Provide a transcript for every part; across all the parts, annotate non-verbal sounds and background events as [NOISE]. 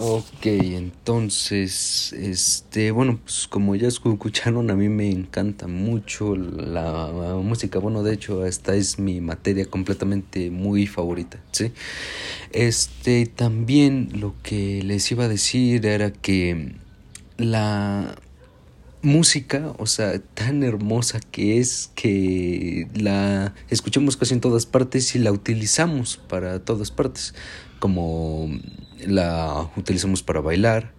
Ok, entonces, este, bueno, pues como ya escucharon, a mí me encanta mucho la música. Bueno, de hecho, esta es mi materia completamente muy favorita, ¿sí? Este, también lo que les iba a decir era que la música, o sea, tan hermosa que es que la escuchamos casi en todas partes y la utilizamos para todas partes, como la utilizamos para bailar,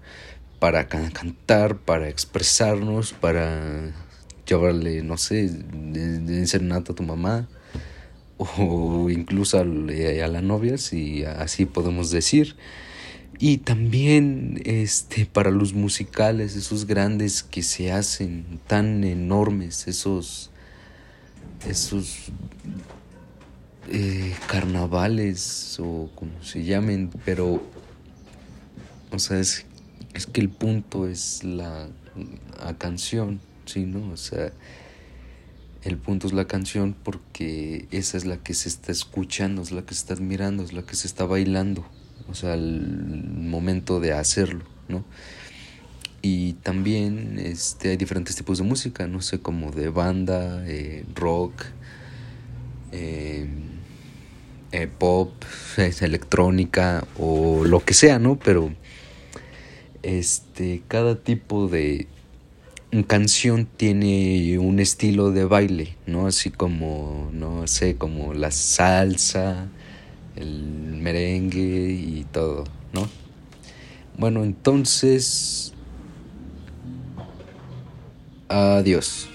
para cantar, para expresarnos, para llevarle, no sé, serenata a tu mamá o incluso a, la novia, si así podemos decir. Y también este para los musicales, esos grandes que se hacen tan enormes, esos esos eh, carnavales o como se llamen, pero o sea, es, es que el punto es la, canción, ¿sí, no? O sea, el punto es la canción porque esa es la que se está escuchando, es la que se está admirando, es la que se está bailando, o sea, el momento de hacerlo, ¿no? Y también este, hay diferentes tipos de música, no sé, como de banda, eh, rock, eh, eh, pop, [LAUGHS] electrónica o lo que sea, ¿no? Pero este, cada tipo de canción tiene un estilo de baile, ¿no? Así como, no sé, como la salsa, el merengue y todo, ¿no? Bueno, entonces... Adiós.